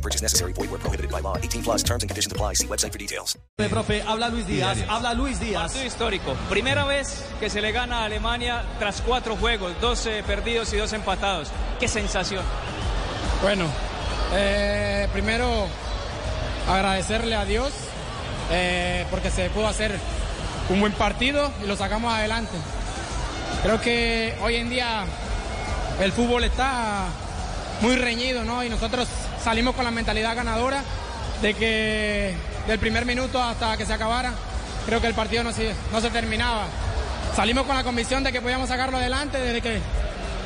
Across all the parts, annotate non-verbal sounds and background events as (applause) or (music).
No purchase necessary. Void where prohibited by law. 18 plus terms and conditions apply. See website for details. Profe, habla Luis Díaz, habla Luis Díaz. Partido histórico. Primera vez que se le gana a Alemania tras cuatro juegos, 12 perdidos y dos empatados. ¿Qué sensación? Bueno, eh, primero agradecerle a Dios eh, porque se pudo hacer un buen partido y lo sacamos adelante. Creo que hoy en día el fútbol está muy reñido, ¿no? Y nosotros salimos con la mentalidad ganadora de que del primer minuto hasta que se acabara, creo que el partido no se, no se terminaba. Salimos con la convicción de que podíamos sacarlo adelante desde que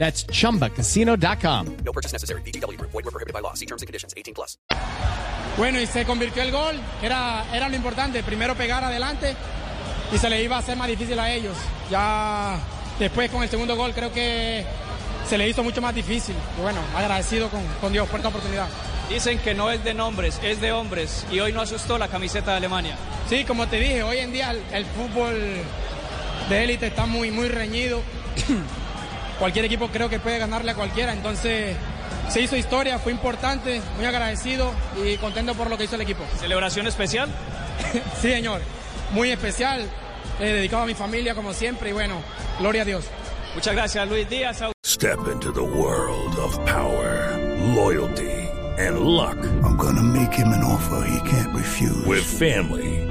That's chumbacasino.com. No purchase necessary. VGW Group. Void where prohibited by law. See terms and conditions. 18 plus. Bueno, y se convirtió el gol, que era, era lo importante, primero pegar adelante y se le iba a hacer más difícil a ellos. Ya después con el segundo gol creo que se le hizo mucho más difícil. Y bueno, agradecido con, con Dios por esta oportunidad. Dicen que no es de nombres, es de hombres. Y hoy no asustó la camiseta de Alemania. Sí, como te dije, hoy en día el, el fútbol de élite está muy, muy reñido. Cualquier equipo creo que puede ganarle a cualquiera, entonces se hizo historia, fue importante, muy agradecido y contento por lo que hizo el equipo. ¿Celebración especial? (laughs) Sí, señor, muy especial, eh, dedicado a mi familia como siempre y bueno, gloria a Dios. Muchas gracias, Luis Díaz. Step into the world of power, loyalty, and luck. I'm gonna make him an offer he can't refuse. With family,